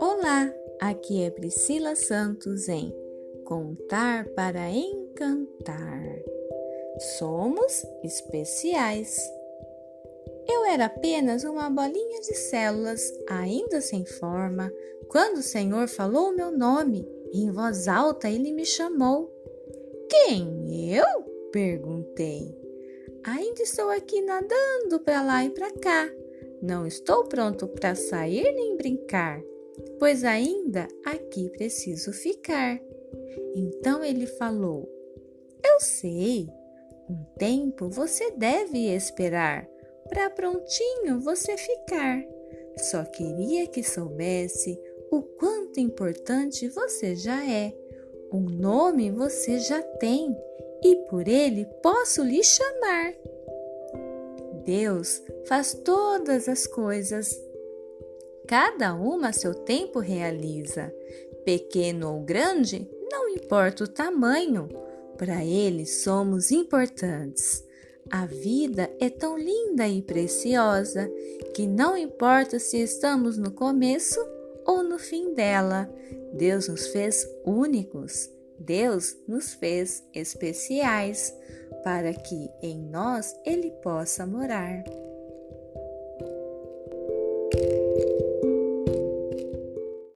Olá, aqui é Priscila Santos em Contar para Encantar. Somos especiais. Eu era apenas uma bolinha de células, ainda sem forma, quando o Senhor falou meu nome em voz alta ele me chamou. Quem? Eu? perguntei. Ainda estou aqui nadando para lá e para cá. Não estou pronto para sair nem brincar, pois ainda aqui preciso ficar. Então ele falou: Eu sei, um tempo você deve esperar para prontinho você ficar. Só queria que soubesse o quanto importante você já é. Um nome você já tem e por ele posso lhe chamar. Deus faz todas as coisas. Cada uma a seu tempo realiza. Pequeno ou grande, não importa o tamanho, para ele somos importantes. A vida é tão linda e preciosa que não importa se estamos no começo ou no fim dela, Deus nos fez únicos. Deus nos fez especiais para que em nós Ele possa morar.